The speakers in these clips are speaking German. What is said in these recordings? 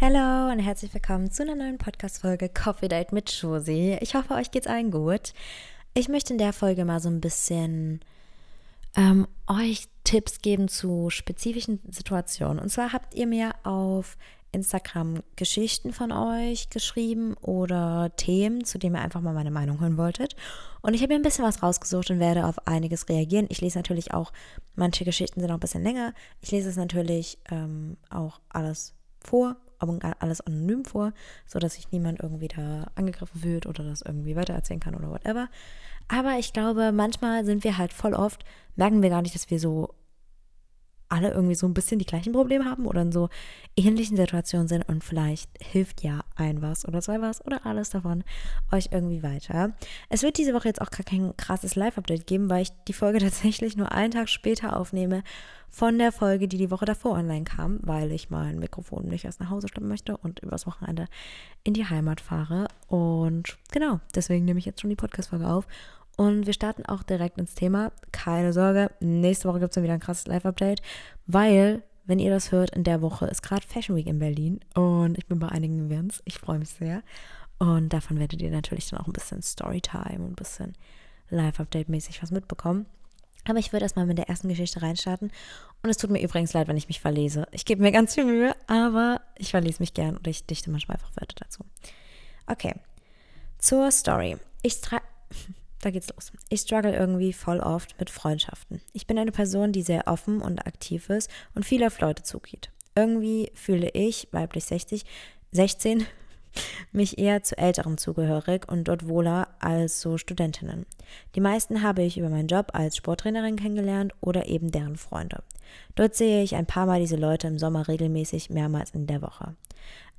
Hallo und herzlich willkommen zu einer neuen Podcast-Folge Coffee Date mit Josie. Ich hoffe, euch geht's allen gut. Ich möchte in der Folge mal so ein bisschen ähm, euch Tipps geben zu spezifischen Situationen. Und zwar habt ihr mir auf Instagram Geschichten von euch geschrieben oder Themen, zu denen ihr einfach mal meine Meinung hören wolltet. Und ich habe mir ein bisschen was rausgesucht und werde auf einiges reagieren. Ich lese natürlich auch, manche Geschichten sind auch ein bisschen länger. Ich lese es natürlich ähm, auch alles vor alles anonym vor, sodass sich niemand irgendwie da angegriffen fühlt oder das irgendwie weitererzählen kann oder whatever. Aber ich glaube, manchmal sind wir halt voll oft, merken wir gar nicht, dass wir so alle irgendwie so ein bisschen die gleichen Probleme haben oder in so ähnlichen Situationen sind und vielleicht hilft ja ein was oder zwei was oder alles davon euch irgendwie weiter. Es wird diese Woche jetzt auch gar kein krasses Live-Update geben, weil ich die Folge tatsächlich nur einen Tag später aufnehme von der Folge, die die Woche davor online kam, weil ich mein Mikrofon nicht erst nach Hause schleppen möchte und übers Wochenende in die Heimat fahre. Und genau, deswegen nehme ich jetzt schon die Podcast-Folge auf und wir starten auch direkt ins Thema. Keine Sorge, nächste Woche gibt es dann wieder ein krasses Live-Update, weil, wenn ihr das hört, in der Woche ist gerade Fashion Week in Berlin und ich bin bei einigen Events. Ich freue mich sehr. Und davon werdet ihr natürlich dann auch ein bisschen Storytime und ein bisschen Live-Update-mäßig was mitbekommen. Aber ich würde erstmal mit der ersten Geschichte reinstarten. Und es tut mir übrigens leid, wenn ich mich verlese. Ich gebe mir ganz viel Mühe, aber ich verlese mich gern und ich dichte manchmal einfach Wörter dazu. Okay, zur Story. Ich, da geht's los. Ich struggle irgendwie voll oft mit Freundschaften. Ich bin eine Person, die sehr offen und aktiv ist und viel auf Leute zugeht. Irgendwie fühle ich, weiblich 60, 16, mich eher zu Älteren zugehörig und dort wohler als so Studentinnen. Die meisten habe ich über meinen Job als Sporttrainerin kennengelernt oder eben deren Freunde. Dort sehe ich ein paar Mal diese Leute im Sommer regelmäßig mehrmals in der Woche.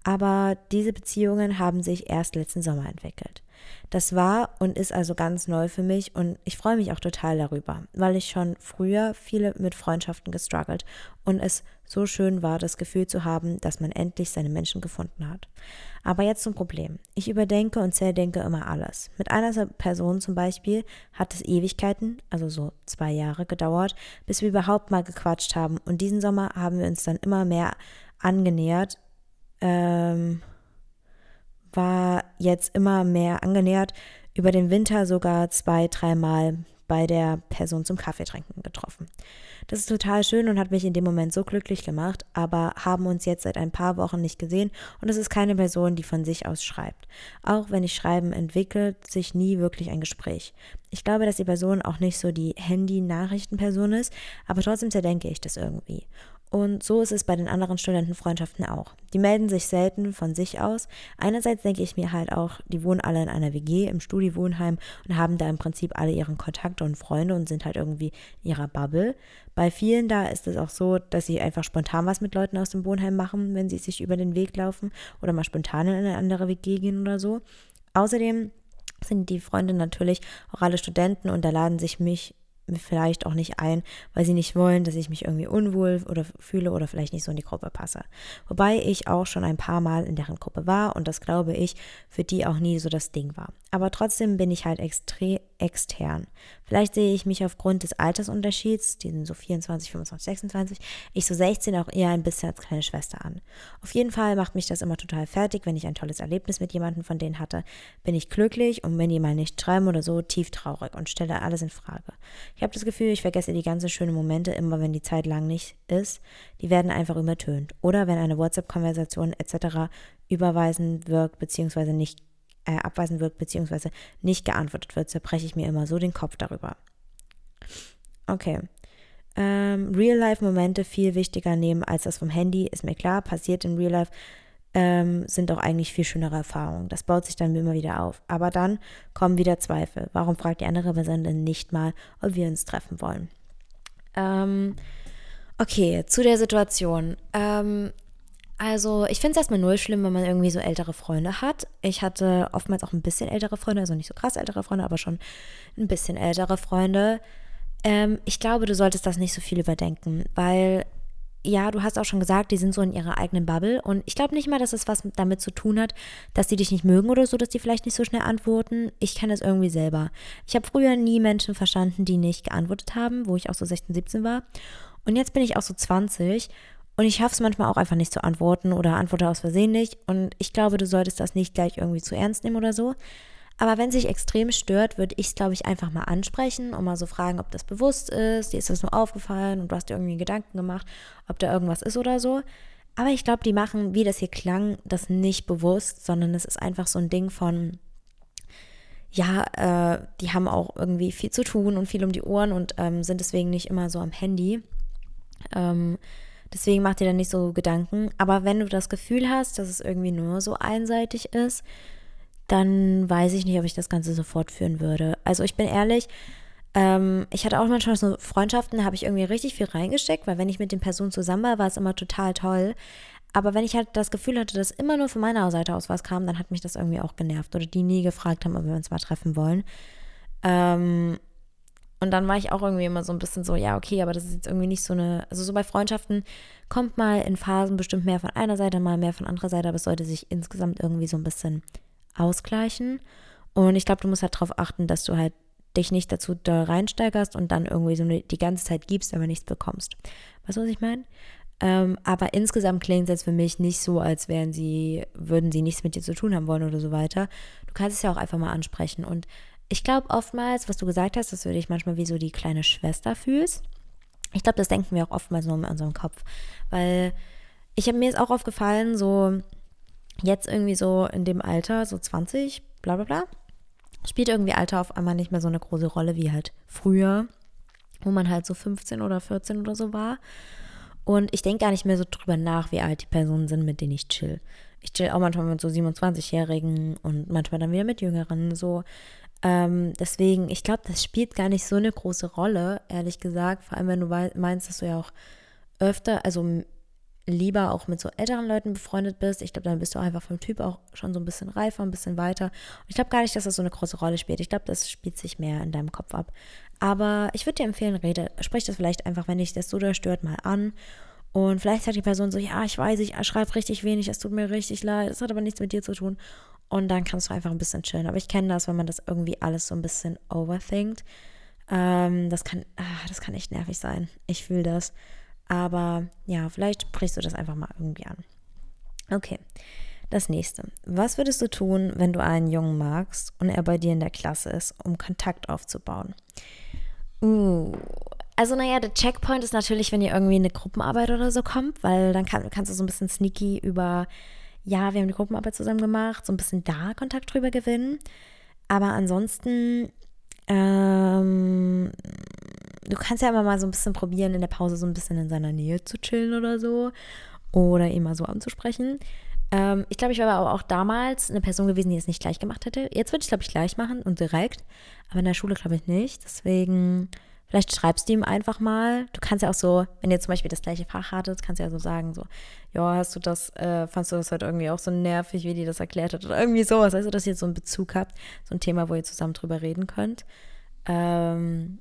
Aber diese Beziehungen haben sich erst letzten Sommer entwickelt. Das war und ist also ganz neu für mich und ich freue mich auch total darüber, weil ich schon früher viele mit Freundschaften gestruggelt und es so schön war, das Gefühl zu haben, dass man endlich seine Menschen gefunden hat. Aber jetzt zum Problem. Ich überdenke und zerdenke immer alles. Mit einer Person zum Beispiel hat es Ewigkeiten, also so zwei Jahre gedauert, bis wir überhaupt mal gequatscht haben und diesen Sommer haben wir uns dann immer mehr angenähert. Ähm, war jetzt immer mehr angenähert, über den Winter sogar zwei, dreimal bei der Person zum Kaffeetrinken getroffen. Das ist total schön und hat mich in dem Moment so glücklich gemacht, aber haben uns jetzt seit ein paar Wochen nicht gesehen und es ist keine Person, die von sich aus schreibt. Auch wenn ich schreiben entwickelt sich nie wirklich ein Gespräch. Ich glaube, dass die Person auch nicht so die Handy-Nachrichtenperson ist, aber trotzdem zerdenke ich das irgendwie. Und so ist es bei den anderen Studentenfreundschaften auch. Die melden sich selten von sich aus. Einerseits denke ich mir halt auch, die wohnen alle in einer WG im Studiwohnheim und haben da im Prinzip alle ihren Kontakte und Freunde und sind halt irgendwie in ihrer Bubble. Bei vielen da ist es auch so, dass sie einfach spontan was mit Leuten aus dem Wohnheim machen, wenn sie sich über den Weg laufen oder mal spontan in eine andere WG gehen oder so. Außerdem sind die Freunde natürlich auch alle Studenten und da laden sich mich vielleicht auch nicht ein, weil sie nicht wollen, dass ich mich irgendwie unwohl oder fühle oder vielleicht nicht so in die Gruppe passe. Wobei ich auch schon ein paar Mal in deren Gruppe war und das glaube ich für die auch nie so das Ding war. Aber trotzdem bin ich halt extrem extern. Vielleicht sehe ich mich aufgrund des Altersunterschieds, die sind so 24, 25, 26, ich so 16 auch eher ein bisschen als kleine Schwester an. Auf jeden Fall macht mich das immer total fertig, wenn ich ein tolles Erlebnis mit jemandem von denen hatte, bin ich glücklich und wenn die mal nicht schreiben oder so, tief traurig und stelle alles in Frage. Ich habe das Gefühl, ich vergesse die ganzen schönen Momente immer, wenn die Zeit lang nicht ist. Die werden einfach übertönt. Oder wenn eine WhatsApp-Konversation etc. überweisen wirkt, beziehungsweise nicht äh, abweisen wirkt, beziehungsweise nicht geantwortet wird, zerbreche ich mir immer so den Kopf darüber. Okay. Ähm, Real-Life-Momente viel wichtiger nehmen als das vom Handy, ist mir klar, passiert in Real-Life ähm, sind auch eigentlich viel schönere Erfahrungen. Das baut sich dann immer wieder auf. Aber dann kommen wieder Zweifel. Warum fragt die andere Person denn nicht mal, ob wir uns treffen wollen? Ähm, okay, zu der Situation. Ähm, also, ich finde es erstmal null schlimm, wenn man irgendwie so ältere Freunde hat. Ich hatte oftmals auch ein bisschen ältere Freunde, also nicht so krass ältere Freunde, aber schon ein bisschen ältere Freunde. Ähm, ich glaube, du solltest das nicht so viel überdenken, weil ja, du hast auch schon gesagt, die sind so in ihrer eigenen Bubble. Und ich glaube nicht mal, dass es was damit zu tun hat, dass die dich nicht mögen oder so, dass die vielleicht nicht so schnell antworten. Ich kenne das irgendwie selber. Ich habe früher nie Menschen verstanden, die nicht geantwortet haben, wo ich auch so 16, 17 war. Und jetzt bin ich auch so 20 Und ich schaffe es manchmal auch einfach nicht zu antworten oder antworte aus Versehen nicht. Und ich glaube, du solltest das nicht gleich irgendwie zu ernst nehmen oder so. Aber wenn sich extrem stört, würde ich es, glaube ich, einfach mal ansprechen und mal so fragen, ob das bewusst ist, dir ist das nur aufgefallen und du hast dir irgendwie Gedanken gemacht, ob da irgendwas ist oder so. Aber ich glaube, die machen, wie das hier klang, das nicht bewusst, sondern es ist einfach so ein Ding von, ja, äh, die haben auch irgendwie viel zu tun und viel um die Ohren und ähm, sind deswegen nicht immer so am Handy. Ähm, deswegen macht dir dann nicht so Gedanken. Aber wenn du das Gefühl hast, dass es irgendwie nur so einseitig ist, dann weiß ich nicht, ob ich das Ganze so fortführen würde. Also ich bin ehrlich, ähm, ich hatte auch manchmal so Freundschaften, da habe ich irgendwie richtig viel reingesteckt, weil wenn ich mit den Personen zusammen war, war es immer total toll. Aber wenn ich halt das Gefühl hatte, dass immer nur von meiner Seite aus was kam, dann hat mich das irgendwie auch genervt. Oder die nie gefragt haben, ob wir uns mal treffen wollen. Ähm, und dann war ich auch irgendwie immer so ein bisschen so, ja, okay, aber das ist jetzt irgendwie nicht so eine, also so bei Freundschaften kommt mal in Phasen bestimmt mehr von einer Seite, mal mehr von anderer Seite, aber es sollte sich insgesamt irgendwie so ein bisschen ausgleichen. Und ich glaube, du musst halt darauf achten, dass du halt dich nicht dazu da reinsteigerst und dann irgendwie so die ganze Zeit gibst, aber nichts bekommst. Weißt du, was ich meine? Ähm, aber insgesamt klingt es jetzt für mich nicht so, als wären sie, würden sie nichts mit dir zu tun haben wollen oder so weiter. Du kannst es ja auch einfach mal ansprechen. Und ich glaube oftmals, was du gesagt hast, dass du dich manchmal wie so die kleine Schwester fühlst. Ich glaube, das denken wir auch oftmals nur in unserem Kopf. Weil ich habe mir jetzt auch aufgefallen, so jetzt irgendwie so in dem Alter, so 20, bla bla bla, spielt irgendwie Alter auf einmal nicht mehr so eine große Rolle wie halt früher, wo man halt so 15 oder 14 oder so war. Und ich denke gar nicht mehr so drüber nach, wie alt die Personen sind, mit denen ich chill. Ich chill auch manchmal mit so 27-Jährigen und manchmal dann wieder mit Jüngeren. So. Ähm, deswegen, ich glaube, das spielt gar nicht so eine große Rolle, ehrlich gesagt. Vor allem, wenn du meinst, dass du ja auch öfter, also lieber auch mit so älteren Leuten befreundet bist. Ich glaube, dann bist du einfach vom Typ auch schon so ein bisschen reifer, ein bisschen weiter. Und ich glaube gar nicht, dass das so eine große Rolle spielt. Ich glaube, das spielt sich mehr in deinem Kopf ab. Aber ich würde dir empfehlen, rede, sprich das vielleicht einfach, wenn dich das so stört, mal an. Und vielleicht sagt die Person so, ja, ich weiß, ich schreibe richtig wenig, es tut mir richtig leid, es hat aber nichts mit dir zu tun. Und dann kannst du einfach ein bisschen chillen. Aber ich kenne das, wenn man das irgendwie alles so ein bisschen overthinkt. Ähm, das, kann, ach, das kann echt nervig sein. Ich fühle das. Aber ja, vielleicht sprichst du das einfach mal irgendwie an. Okay, das nächste. Was würdest du tun, wenn du einen Jungen magst und er bei dir in der Klasse ist, um Kontakt aufzubauen? Uh, also naja, der Checkpoint ist natürlich, wenn ihr irgendwie in eine Gruppenarbeit oder so kommt, weil dann kann, kannst du so ein bisschen sneaky über, ja, wir haben die Gruppenarbeit zusammen gemacht, so ein bisschen da Kontakt drüber gewinnen. Aber ansonsten, ähm, du kannst ja immer mal so ein bisschen probieren, in der Pause so ein bisschen in seiner Nähe zu chillen oder so. Oder ihn mal so anzusprechen. Ähm, ich glaube, ich war aber auch damals eine Person gewesen, die es nicht gleich gemacht hätte. Jetzt würde ich, glaube ich, gleich machen und direkt. Aber in der Schule, glaube ich, nicht. Deswegen, vielleicht schreibst du ihm einfach mal. Du kannst ja auch so, wenn ihr zum Beispiel das gleiche Fach hattet, kannst du ja so sagen, so, ja, hast du das, äh, fandst du das halt irgendwie auch so nervig, wie die das erklärt hat? Oder irgendwie sowas. Also, dass ihr so einen Bezug habt, so ein Thema, wo ihr zusammen drüber reden könnt. Ähm,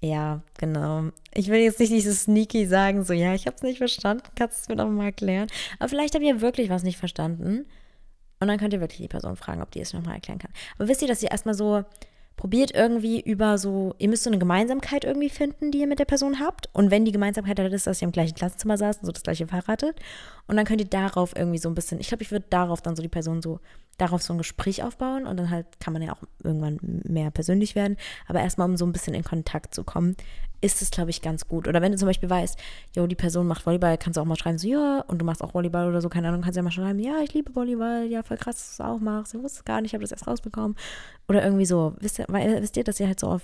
ja, genau. Ich will jetzt nicht dieses sneaky sagen, so, ja, ich habe es nicht verstanden, kannst du es mir doch mal erklären. Aber vielleicht habt ihr wirklich was nicht verstanden. Und dann könnt ihr wirklich die Person fragen, ob die es nochmal erklären kann. Aber wisst ihr, dass ihr erstmal so probiert irgendwie über so, ihr müsst so eine Gemeinsamkeit irgendwie finden, die ihr mit der Person habt. Und wenn die Gemeinsamkeit halt ist, dass ihr im gleichen Klassenzimmer saßt und so das gleiche verheiratet. Und dann könnt ihr darauf irgendwie so ein bisschen, ich glaube, ich würde darauf dann so die Person so, darauf so ein Gespräch aufbauen und dann halt kann man ja auch irgendwann mehr persönlich werden. Aber erstmal, um so ein bisschen in Kontakt zu kommen, ist es, glaube ich, ganz gut. Oder wenn du zum Beispiel weißt, jo, die Person macht Volleyball, kannst du auch mal schreiben, so, ja, und du machst auch Volleyball oder so, keine Ahnung, kannst du ja mal schreiben, ja, ich liebe Volleyball, ja, voll krass, dass du es auch machst, ich wusste es gar nicht, ich habe das erst rausbekommen. Oder irgendwie so, wisst ihr, weil, wisst ihr, dass ihr halt so auf,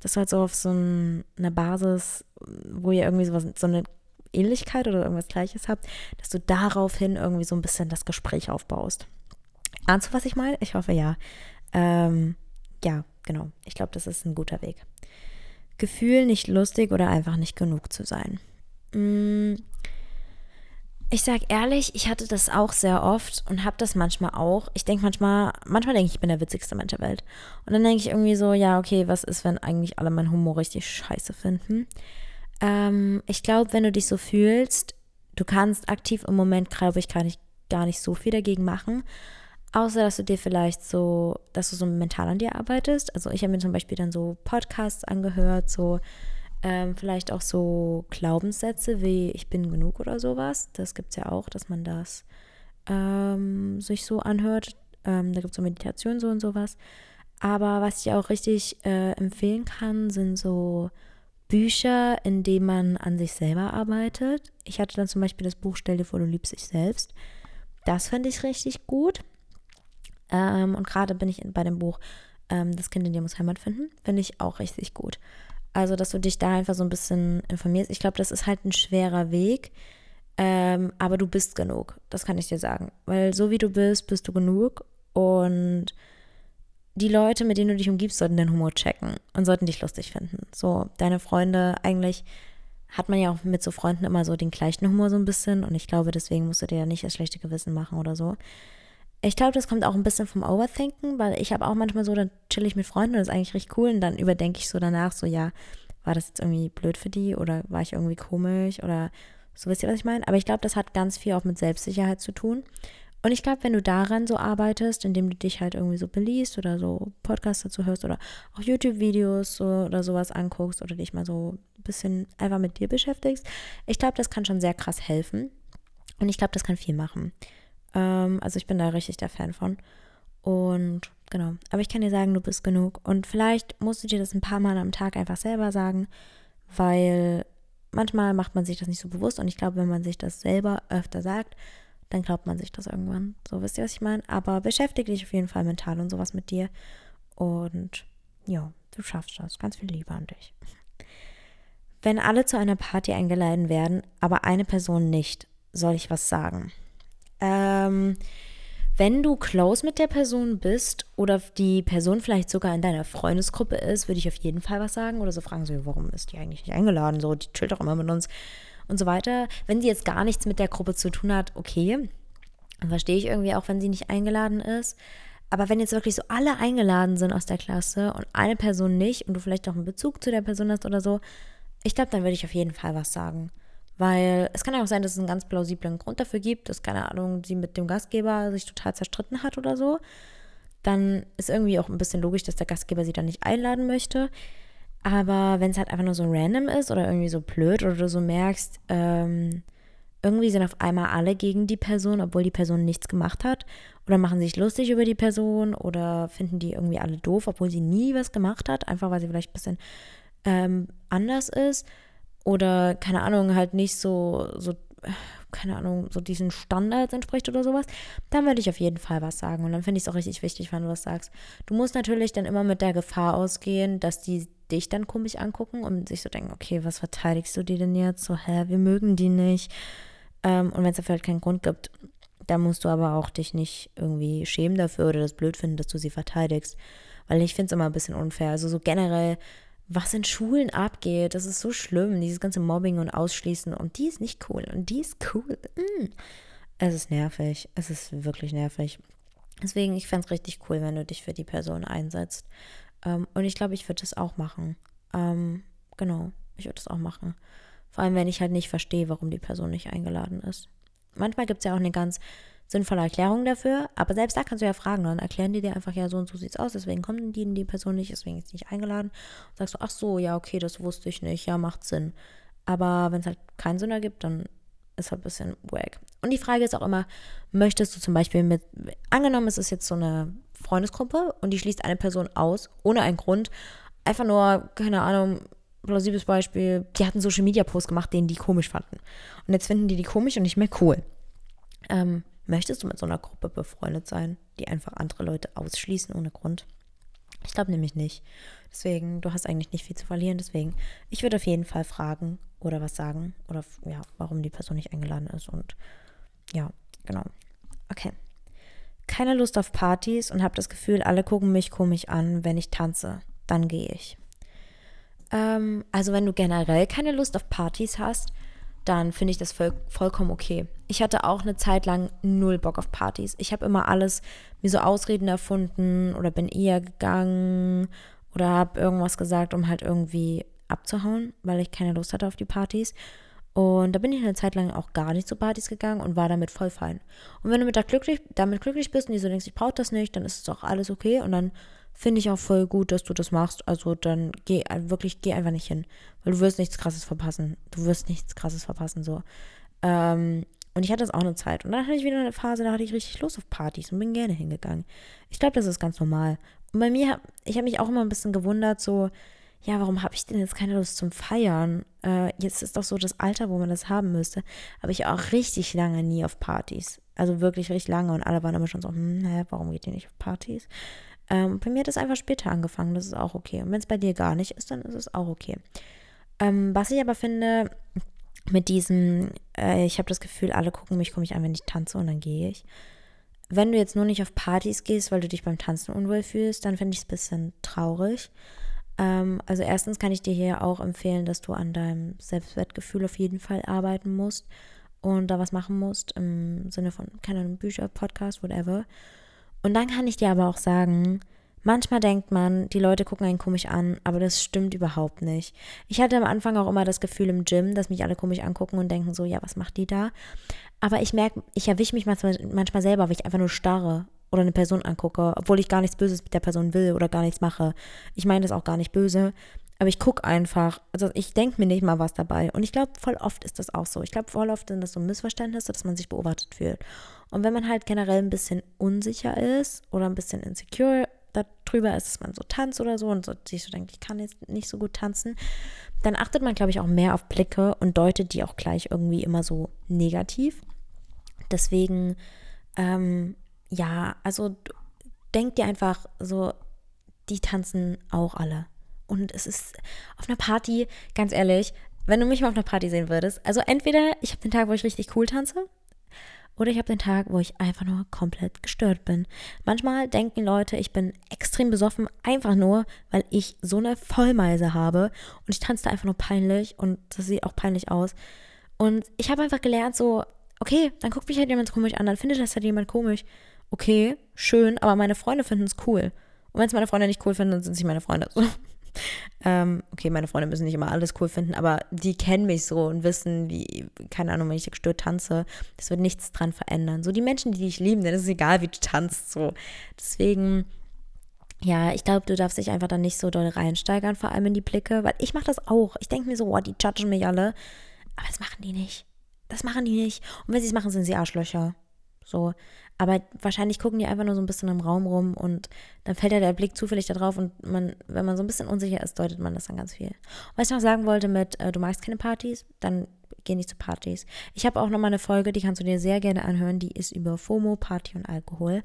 das halt so auf so ein, eine Basis, wo ihr irgendwie sowas, so eine Ähnlichkeit oder irgendwas Gleiches habt, dass du daraufhin irgendwie so ein bisschen das Gespräch aufbaust. Ahnst du, was ich meine? Ich hoffe ja. Ähm, ja, genau. Ich glaube, das ist ein guter Weg. Gefühl, nicht lustig oder einfach nicht genug zu sein. Mm, ich sag ehrlich, ich hatte das auch sehr oft und habe das manchmal auch. Ich denke manchmal, manchmal denke ich, ich bin der witzigste Mensch der Welt. Und dann denke ich irgendwie so, ja, okay, was ist, wenn eigentlich alle meinen Humor richtig scheiße finden? Ähm, ich glaube, wenn du dich so fühlst, du kannst aktiv im Moment, glaube ich, gar nicht, gar nicht so viel dagegen machen. Außer, dass du dir vielleicht so, dass du so mental an dir arbeitest. Also ich habe mir zum Beispiel dann so Podcasts angehört, so Ähm, vielleicht auch so Glaubenssätze wie ich bin genug oder sowas. Das gibt es ja auch, dass man das ähm, sich so anhört. Ähm, da gibt es so Meditation so und sowas. Aber was ich auch richtig äh, empfehlen kann, sind so Bücher, in denen man an sich selber arbeitet. Ich hatte dann zum Beispiel das Buch Stell dir vor, du liebst dich selbst. Das fand ich richtig gut. Ähm, und gerade bin ich bei dem Buch ähm, Das Kind in dir muss Heimat finden. Finde ich auch richtig gut. Also, dass du dich da einfach so ein bisschen informierst. Ich glaube, das ist halt ein schwerer Weg. Ähm, aber du bist genug. Das kann ich dir sagen. Weil so wie du bist, bist du genug. Und die Leute, mit denen du dich umgibst, sollten deinen Humor checken und sollten dich lustig finden. So, deine Freunde, eigentlich hat man ja auch mit so Freunden immer so den gleichen Humor so ein bisschen. Und ich glaube, deswegen musst du dir ja nicht das schlechte Gewissen machen oder so. Ich glaube, das kommt auch ein bisschen vom Overthinken, weil ich habe auch manchmal so, dann chill ich mit Freunden und das ist eigentlich richtig cool und dann überdenke ich so danach so, ja, war das jetzt irgendwie blöd für die oder war ich irgendwie komisch oder so, wisst ihr, was ich meine? Aber ich glaube, das hat ganz viel auch mit Selbstsicherheit zu tun. Und ich glaube, wenn du daran so arbeitest, indem du dich halt irgendwie so beliest oder so Podcasts dazu hörst oder auch YouTube-Videos so, oder sowas anguckst oder dich mal so ein bisschen einfach mit dir beschäftigst, ich glaube, das kann schon sehr krass helfen. Und ich glaube, das kann viel machen. Ähm, also ich bin da richtig der Fan von. Und genau. Aber ich kann dir sagen, du bist genug. Und vielleicht musst du dir das ein paar Mal am Tag einfach selber sagen, weil manchmal macht man sich das nicht so bewusst. Und ich glaube, wenn man sich das selber öfter sagt, dann glaubt man sich das irgendwann. So wisst ihr, was ich meine? Aber beschäftige dich auf jeden Fall mental und sowas mit dir. Und ja, du schaffst das. Ganz viel Liebe an dich. Wenn alle zu einer Party eingeladen werden, aber eine Person nicht, soll ich was sagen? Ähm, wenn du close mit der Person bist oder die Person vielleicht sogar in deiner Freundesgruppe ist, würde ich auf jeden Fall was sagen oder so fragen, so, warum ist die eigentlich nicht eingeladen? So, die chillt doch immer mit uns und so weiter. Wenn sie jetzt gar nichts mit der Gruppe zu tun hat, okay. Verstehe ich irgendwie auch, wenn sie nicht eingeladen ist. Aber wenn jetzt wirklich so alle eingeladen sind aus der Klasse und eine Person nicht und du vielleicht auch einen Bezug zu der Person hast oder so, ich glaube, dann würde ich auf jeden Fall was sagen. Weil es kann ja auch sein, dass es einen ganz plausiblen Grund dafür gibt, dass, keine Ahnung, sie mit dem Gastgeber sich total zerstritten hat oder so. Dann ist irgendwie auch ein bisschen logisch, dass der Gastgeber sie dann nicht einladen möchte. Aber wenn es halt einfach nur so random ist oder irgendwie so blöd oder du so merkst, ähm, irgendwie sind auf einmal alle gegen die Person, obwohl die Person nichts gemacht hat. Oder machen sich lustig über die Person oder finden die irgendwie alle doof, obwohl sie nie was gemacht hat, einfach weil sie vielleicht ein bisschen ähm, anders ist oder keine Ahnung, halt nicht so, so, keine Ahnung, so diesen Standards entspricht oder sowas, dann würde ich auf jeden Fall was sagen. Und dann finde ich es auch richtig wichtig, wenn du was sagst. Du musst natürlich dann immer mit der Gefahr ausgehen, dass die dich dann komisch angucken und sich so denken, okay, was verteidigst du die denn jetzt? So, hä, wir mögen die nicht. Ähm, und wenn es dafür halt keinen Grund gibt, dann musst du aber auch dich nicht irgendwie schämen dafür oder das blöd finden, dass du sie verteidigst. Weil ich finde es immer ein bisschen unfair. Also so generell was in Schulen abgeht. Das ist so schlimm, dieses ganze Mobbing und Ausschließen. Und die ist nicht cool und die ist cool. Mm. Es ist nervig. Es ist wirklich nervig. Deswegen, ich fände es richtig cool, wenn du dich für die Person einsetzt. Ähm, und ich glaube, ich würde das auch machen. Ähm, genau, ich würde das auch machen. Vor allem, wenn ich halt nicht verstehe, warum die Person nicht eingeladen ist. Manchmal gibt es ja auch eine ganz sinnvolle Erklärung dafür. Aber selbst da kannst du ja fragen, dann erklären die dir einfach, ja, so und so sieht es aus, deswegen kommen die, die Person nicht, deswegen ist sie nicht eingeladen. Und sagst du, ach so, ja, okay, das wusste ich nicht, ja, macht Sinn. Aber wenn es halt keinen Sinn ergibt, dann ist halt ein bisschen wack. Und die Frage ist auch immer, möchtest du zum Beispiel mit, angenommen, es ist jetzt so eine Freundesgruppe und die schließt eine Person aus, ohne einen Grund, einfach nur, keine Ahnung, plausibles Beispiel, die hatten Social Media Posts gemacht, den die komisch fanden. Und jetzt finden die die komisch und nicht mehr cool. Ähm, Möchtest du mit so einer Gruppe befreundet sein, die einfach andere Leute ausschließen ohne Grund? Ich glaube nämlich nicht. Deswegen, du hast eigentlich nicht viel zu verlieren. Deswegen, ich würde auf jeden Fall fragen oder was sagen oder ja, warum die Person nicht eingeladen ist. Und ja, genau. Okay. Keine Lust auf Partys und habe das Gefühl, alle gucken mich komisch an, wenn ich tanze. Dann gehe ich. Ähm, also wenn du generell keine Lust auf Partys hast, dann finde ich das voll, vollkommen okay. Ich hatte auch eine Zeit lang null Bock auf Partys. Ich habe immer alles mir so Ausreden erfunden oder bin eher gegangen oder habe irgendwas gesagt, um halt irgendwie abzuhauen, weil ich keine Lust hatte auf die Partys. Und da bin ich eine Zeit lang auch gar nicht zu Partys gegangen und war damit voll fein. Und wenn du mit da glücklich, damit glücklich bist und dir so denkst, ich brauche das nicht, dann ist es auch alles okay. Und dann finde ich auch voll gut, dass du das machst. Also dann geh wirklich, geh einfach nicht hin. Weil du wirst nichts krasses verpassen. Du wirst nichts krasses verpassen. So. Ähm, und ich hatte das auch eine Zeit. Und dann hatte ich wieder eine Phase, da hatte ich richtig Lust auf Partys und bin gerne hingegangen. Ich glaube, das ist ganz normal. Und bei mir, ich habe mich auch immer ein bisschen gewundert, so, ja, warum habe ich denn jetzt keine Lust zum Feiern? Äh, jetzt ist doch so das Alter, wo man das haben müsste. Aber ich auch richtig lange nie auf Partys. Also wirklich richtig lange und alle waren immer schon so, hm, hä, warum geht ihr nicht auf Partys? Ähm, bei mir hat es einfach später angefangen, das ist auch okay. Und wenn es bei dir gar nicht ist, dann ist es auch okay. Ähm, was ich aber finde, mit diesem, äh, ich habe das Gefühl, alle gucken mich, komme ich an, wenn ich tanze und dann gehe ich. Wenn du jetzt nur nicht auf Partys gehst, weil du dich beim Tanzen unwohl fühlst, dann finde ich es ein bisschen traurig. Ähm, also erstens kann ich dir hier auch empfehlen, dass du an deinem Selbstwertgefühl auf jeden Fall arbeiten musst und da was machen musst, im Sinne von, keine Ahnung, Bücher, Podcast, whatever. Und dann kann ich dir aber auch sagen, manchmal denkt man, die Leute gucken einen komisch an, aber das stimmt überhaupt nicht. Ich hatte am Anfang auch immer das Gefühl im Gym, dass mich alle komisch angucken und denken so, ja, was macht die da? Aber ich merke, ich erwische mich manchmal, selber, weil ich einfach nur starre oder eine Person angucke, obwohl ich gar nichts Böses mit der Person will oder gar nichts mache. Ich meine das auch gar nicht böse, aber ich gucke einfach, also ich denke mir nicht mal was dabei. Und ich glaube, voll oft ist das auch so. Ich glaube, voll oft sind das so Missverständnisse, dass man sich beobachtet fühlt. Und wenn man halt generell ein bisschen unsicher ist oder ein bisschen insecure darüber ist, dass man so tanzt oder so und so, sich so denkt, ich kann jetzt nicht so gut tanzen, dann achtet man, glaube ich, auch mehr auf Blicke und deutet die auch gleich irgendwie immer so negativ. Deswegen ähm, ja, also denk dir einfach so, die tanzen auch alle. Und es ist auf einer Party, ganz ehrlich, wenn du mich mal auf einer Party sehen würdest, also entweder ich habe den Tag, wo ich richtig cool tanze, oder ich habe den Tag, wo ich einfach nur komplett gestört bin. Manchmal denken Leute, ich bin extrem besoffen, einfach nur, weil ich so eine Vollmeise habe und ich tanze einfach nur peinlich und das sieht auch peinlich aus. Und ich habe einfach gelernt, so, okay, dann guckt mich halt jemand komisch an, dann findet das halt jemand komisch okay, schön, aber meine Freunde finden es cool. Und wenn es meine Freunde nicht cool finden, dann sind sie meine Freunde. So. ähm, okay, meine Freunde müssen nicht immer alles cool finden, aber die kennen mich so und wissen, wie, keine Ahnung, wenn ich gestört tanze, das wird nichts dran verändern. So die Menschen, die dich lieben, denen ist es egal, wie du tanzt. So. Deswegen, ja, ich glaube, du darfst dich einfach dann nicht so doll reinsteigern, vor allem in die Blicke, weil ich mache das auch. Ich denke mir so, oh, die judgen mich alle. Aber das machen die nicht. Das machen die nicht. Und wenn sie es machen, sind sie Arschlöcher. So. Aber wahrscheinlich gucken die einfach nur so ein bisschen im Raum rum und dann fällt ja der Blick zufällig da drauf und man, wenn man so ein bisschen unsicher ist, deutet man das dann ganz viel. Was ich noch sagen wollte mit, äh, du magst keine Partys, dann geh nicht zu Partys. Ich habe auch noch mal eine Folge, die kannst du dir sehr gerne anhören, die ist über FOMO, Party und Alkohol.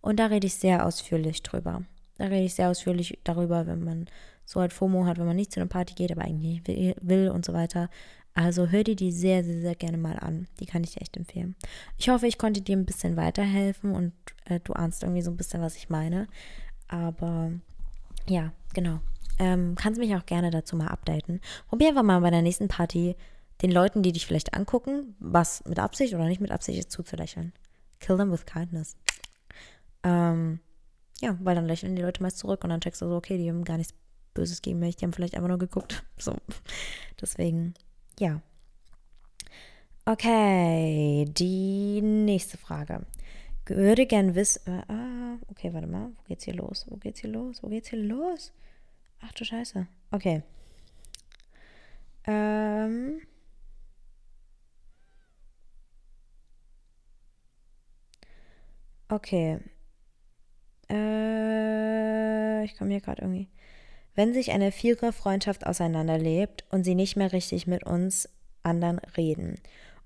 Und da rede ich sehr ausführlich drüber. Da rede ich sehr ausführlich darüber, wenn man so halt FOMO hat, wenn man nicht zu einer Party geht, aber eigentlich will und so weiter. Also hör dir die sehr, sehr, sehr gerne mal an. Die kann ich dir echt empfehlen. Ich hoffe, ich konnte dir ein bisschen weiterhelfen und äh, du ahnst irgendwie so ein bisschen, was ich meine. Aber ja, genau. Ähm, kannst mich auch gerne dazu mal updaten. Probier einfach mal bei der nächsten Party den Leuten, die dich vielleicht angucken, was mit Absicht oder nicht mit Absicht ist, zuzulächeln. Kill them with kindness. Ähm, ja, weil dann lächeln die Leute meist zurück und dann checkst du so, okay, die haben gar nichts Böses gegen mich, die haben vielleicht einfach nur geguckt. So. Deswegen, ja. Okay, die nächste Frage. Würde gern wissen. Äh, ah, okay, warte mal. Wo geht's hier los? Wo geht's hier los? Wo geht's hier los? Ach du Scheiße. Okay. Ähm. Okay. Äh, ich komme hier gerade irgendwie. Wenn sich eine Vierer-Freundschaft auseinanderlebt und sie nicht mehr richtig mit uns anderen reden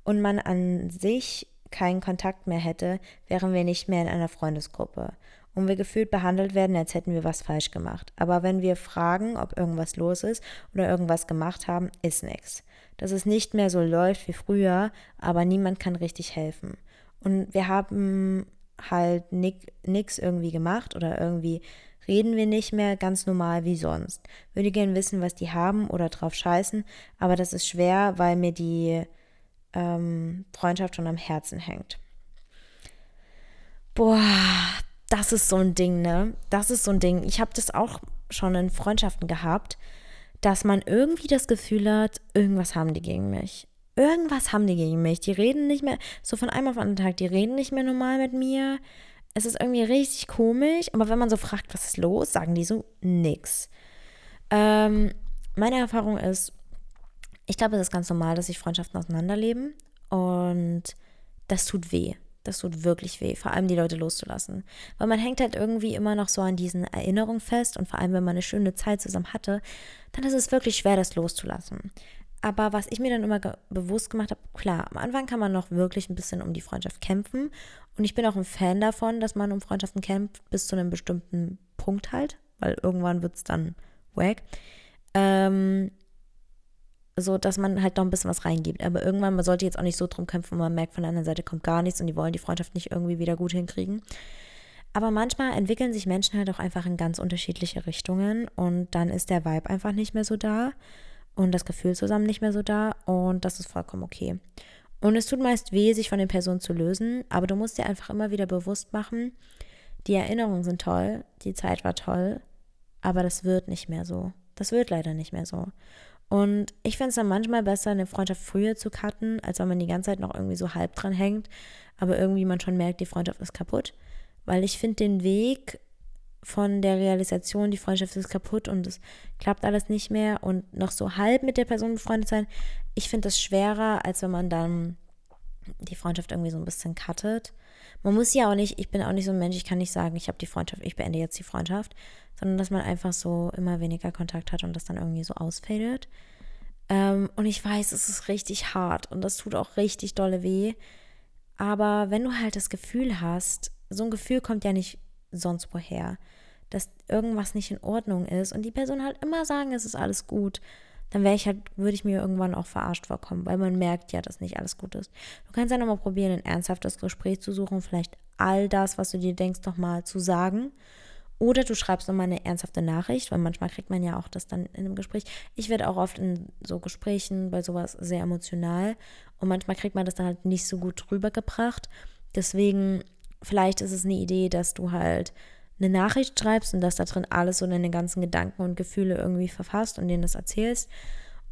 und man an sich keinen Kontakt mehr hätte, wären wir nicht mehr in einer Freundesgruppe und wir gefühlt behandelt werden, als hätten wir was falsch gemacht. Aber wenn wir fragen, ob irgendwas los ist oder irgendwas gemacht haben, ist nichts. Dass es nicht mehr so läuft wie früher, aber niemand kann richtig helfen. Und wir haben halt nichts irgendwie gemacht oder irgendwie reden wir nicht mehr ganz normal wie sonst. Würde gern wissen, was die haben oder drauf scheißen, aber das ist schwer, weil mir die ähm, Freundschaft schon am Herzen hängt. Boah, das ist so ein Ding, ne? Das ist so ein Ding. Ich habe das auch schon in Freundschaften gehabt, dass man irgendwie das Gefühl hat, irgendwas haben die gegen mich. Irgendwas haben die gegen mich. Die reden nicht mehr, so von einem auf den anderen Tag, die reden nicht mehr normal mit mir. Es ist irgendwie richtig komisch, aber wenn man so fragt, was ist los, sagen die so nix. Ähm, meine Erfahrung ist, ich glaube, es ist ganz normal, dass sich Freundschaften auseinanderleben und das tut weh. Das tut wirklich weh, vor allem die Leute loszulassen. Weil man hängt halt irgendwie immer noch so an diesen Erinnerungen fest und vor allem, wenn man eine schöne Zeit zusammen hatte, dann ist es wirklich schwer, das loszulassen. Aber was ich mir dann immer ge bewusst gemacht habe, klar, am Anfang kann man noch wirklich ein bisschen um die Freundschaft kämpfen. Und ich bin auch ein Fan davon, dass man um Freundschaften kämpft, bis zu einem bestimmten Punkt halt, weil irgendwann wird es dann wack. Ähm, so, dass man halt noch ein bisschen was reingibt. Aber irgendwann, man sollte jetzt auch nicht so drum kämpfen, wo man merkt, von der anderen Seite kommt gar nichts und die wollen die Freundschaft nicht irgendwie wieder gut hinkriegen. Aber manchmal entwickeln sich Menschen halt auch einfach in ganz unterschiedliche Richtungen und dann ist der Vibe einfach nicht mehr so da und das Gefühl zusammen nicht mehr so da und das ist vollkommen okay. Und es tut meist weh, sich von den Personen zu lösen, aber du musst dir einfach immer wieder bewusst machen, die Erinnerungen sind toll, die Zeit war toll, aber das wird nicht mehr so. Das wird leider nicht mehr so. Und ich finde es dann manchmal besser, eine Freundschaft früher zu cutten, als wenn man die ganze Zeit noch irgendwie so halb dran hängt, aber irgendwie man schon merkt, die Freundschaft ist kaputt. Weil ich finde den Weg von der Realisation, die Freundschaft ist kaputt und es klappt alles nicht mehr und noch so halb mit der Person befreundet sein, ich finde das schwerer, als wenn man dann die Freundschaft irgendwie so ein bisschen cuttet. Man muss ja auch nicht, ich bin auch nicht so ein Mensch, ich kann nicht sagen, ich habe die Freundschaft, ich beende jetzt die Freundschaft, sondern dass man einfach so immer weniger Kontakt hat und das dann irgendwie so ausfadet. Ähm, und ich weiß, es ist richtig hart und das tut auch richtig dolle weh. Aber wenn du halt das Gefühl hast, so ein Gefühl kommt ja nicht sonst woher, dass irgendwas nicht in Ordnung ist und die Person halt immer sagen, es ist alles gut, dann wäre ich halt, würde ich mir irgendwann auch verarscht vorkommen, weil man merkt ja, dass nicht alles gut ist. Du kannst ja nochmal probieren, ein ernsthaftes Gespräch zu suchen, vielleicht all das, was du dir denkst, nochmal zu sagen. Oder du schreibst nochmal eine ernsthafte Nachricht, weil manchmal kriegt man ja auch das dann in einem Gespräch. Ich werde auch oft in so Gesprächen bei sowas sehr emotional und manchmal kriegt man das dann halt nicht so gut rübergebracht. Deswegen vielleicht ist es eine Idee, dass du halt eine Nachricht schreibst und dass da drin alles so deine ganzen Gedanken und Gefühle irgendwie verfasst und denen das erzählst.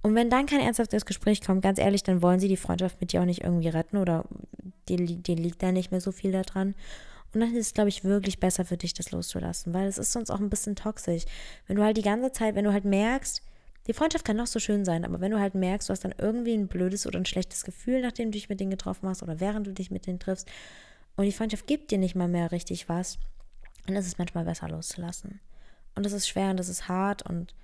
Und wenn dann kein ernsthaftes Gespräch kommt, ganz ehrlich, dann wollen sie die Freundschaft mit dir auch nicht irgendwie retten oder dir, dir liegt da nicht mehr so viel daran. Und dann ist es, glaube ich, wirklich besser für dich, das loszulassen, weil es ist sonst auch ein bisschen toxisch. Wenn du halt die ganze Zeit, wenn du halt merkst, die Freundschaft kann noch so schön sein, aber wenn du halt merkst, du hast dann irgendwie ein blödes oder ein schlechtes Gefühl, nachdem du dich mit denen getroffen hast oder während du dich mit denen triffst, und die Freundschaft gibt dir nicht mal mehr richtig was, dann ist es manchmal besser loszulassen. Und das ist schwer und das ist hart und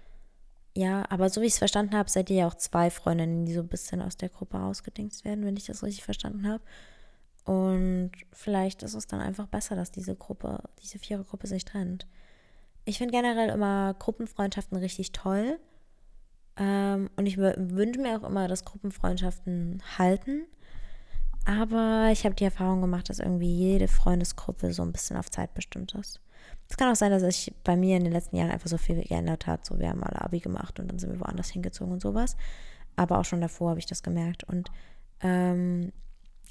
ja, aber so wie ich es verstanden habe, seid ihr ja auch zwei Freundinnen, die so ein bisschen aus der Gruppe ausgedingst werden, wenn ich das richtig verstanden habe. Und vielleicht ist es dann einfach besser, dass diese Gruppe, diese Vierergruppe sich trennt. Ich finde generell immer Gruppenfreundschaften richtig toll. Ähm, und ich wünsche mir auch immer, dass Gruppenfreundschaften halten. Aber ich habe die Erfahrung gemacht, dass irgendwie jede Freundesgruppe so ein bisschen auf Zeit bestimmt ist. Es kann auch sein, dass sich bei mir in den letzten Jahren einfach so viel geändert hat. So, wir haben alle Abi gemacht und dann sind wir woanders hingezogen und sowas. Aber auch schon davor habe ich das gemerkt. Und ähm,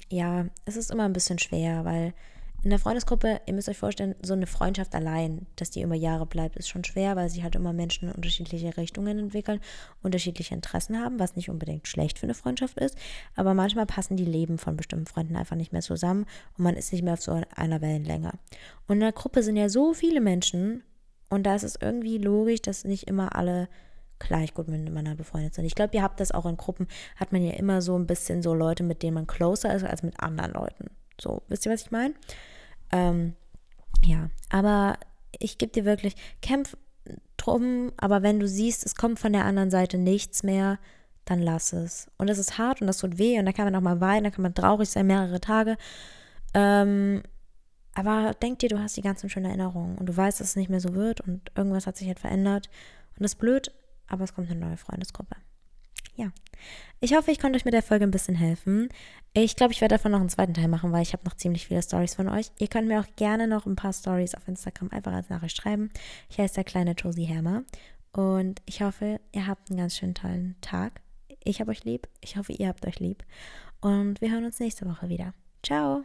ja, es ist immer ein bisschen schwer, weil in der Freundesgruppe, ihr müsst euch vorstellen, so eine Freundschaft allein, dass die über Jahre bleibt, ist schon schwer, weil sich halt immer Menschen in unterschiedliche Richtungen entwickeln, unterschiedliche Interessen haben, was nicht unbedingt schlecht für eine Freundschaft ist. Aber manchmal passen die Leben von bestimmten Freunden einfach nicht mehr zusammen und man ist nicht mehr auf so einer Wellenlänge. Und in der Gruppe sind ja so viele Menschen und da ist es irgendwie logisch, dass nicht immer alle gleich gut miteinander befreundet sind. Ich glaube, ihr habt das auch in Gruppen, hat man ja immer so ein bisschen so Leute, mit denen man closer ist als mit anderen Leuten. So, wisst ihr, was ich meine? Ähm, ja, aber ich gebe dir wirklich, kämpf drum, aber wenn du siehst, es kommt von der anderen Seite nichts mehr, dann lass es. Und es ist hart und das tut weh und da kann man auch mal weinen, da kann man traurig sein, mehrere Tage. Ähm, aber denk dir, du hast die ganzen schönen Erinnerungen und du weißt, dass es nicht mehr so wird und irgendwas hat sich halt verändert. Und das ist blöd, aber es kommt eine neue Freundesgruppe ja. Ich hoffe, ich konnte euch mit der Folge ein bisschen helfen. Ich glaube, ich werde davon noch einen zweiten Teil machen, weil ich habe noch ziemlich viele Stories von euch. Ihr könnt mir auch gerne noch ein paar Stories auf Instagram einfach als Nachricht schreiben. Ich heiße der kleine Josie Hermer und ich hoffe, ihr habt einen ganz schönen tollen Tag. Ich habe euch lieb. Ich hoffe, ihr habt euch lieb. Und wir hören uns nächste Woche wieder. Ciao.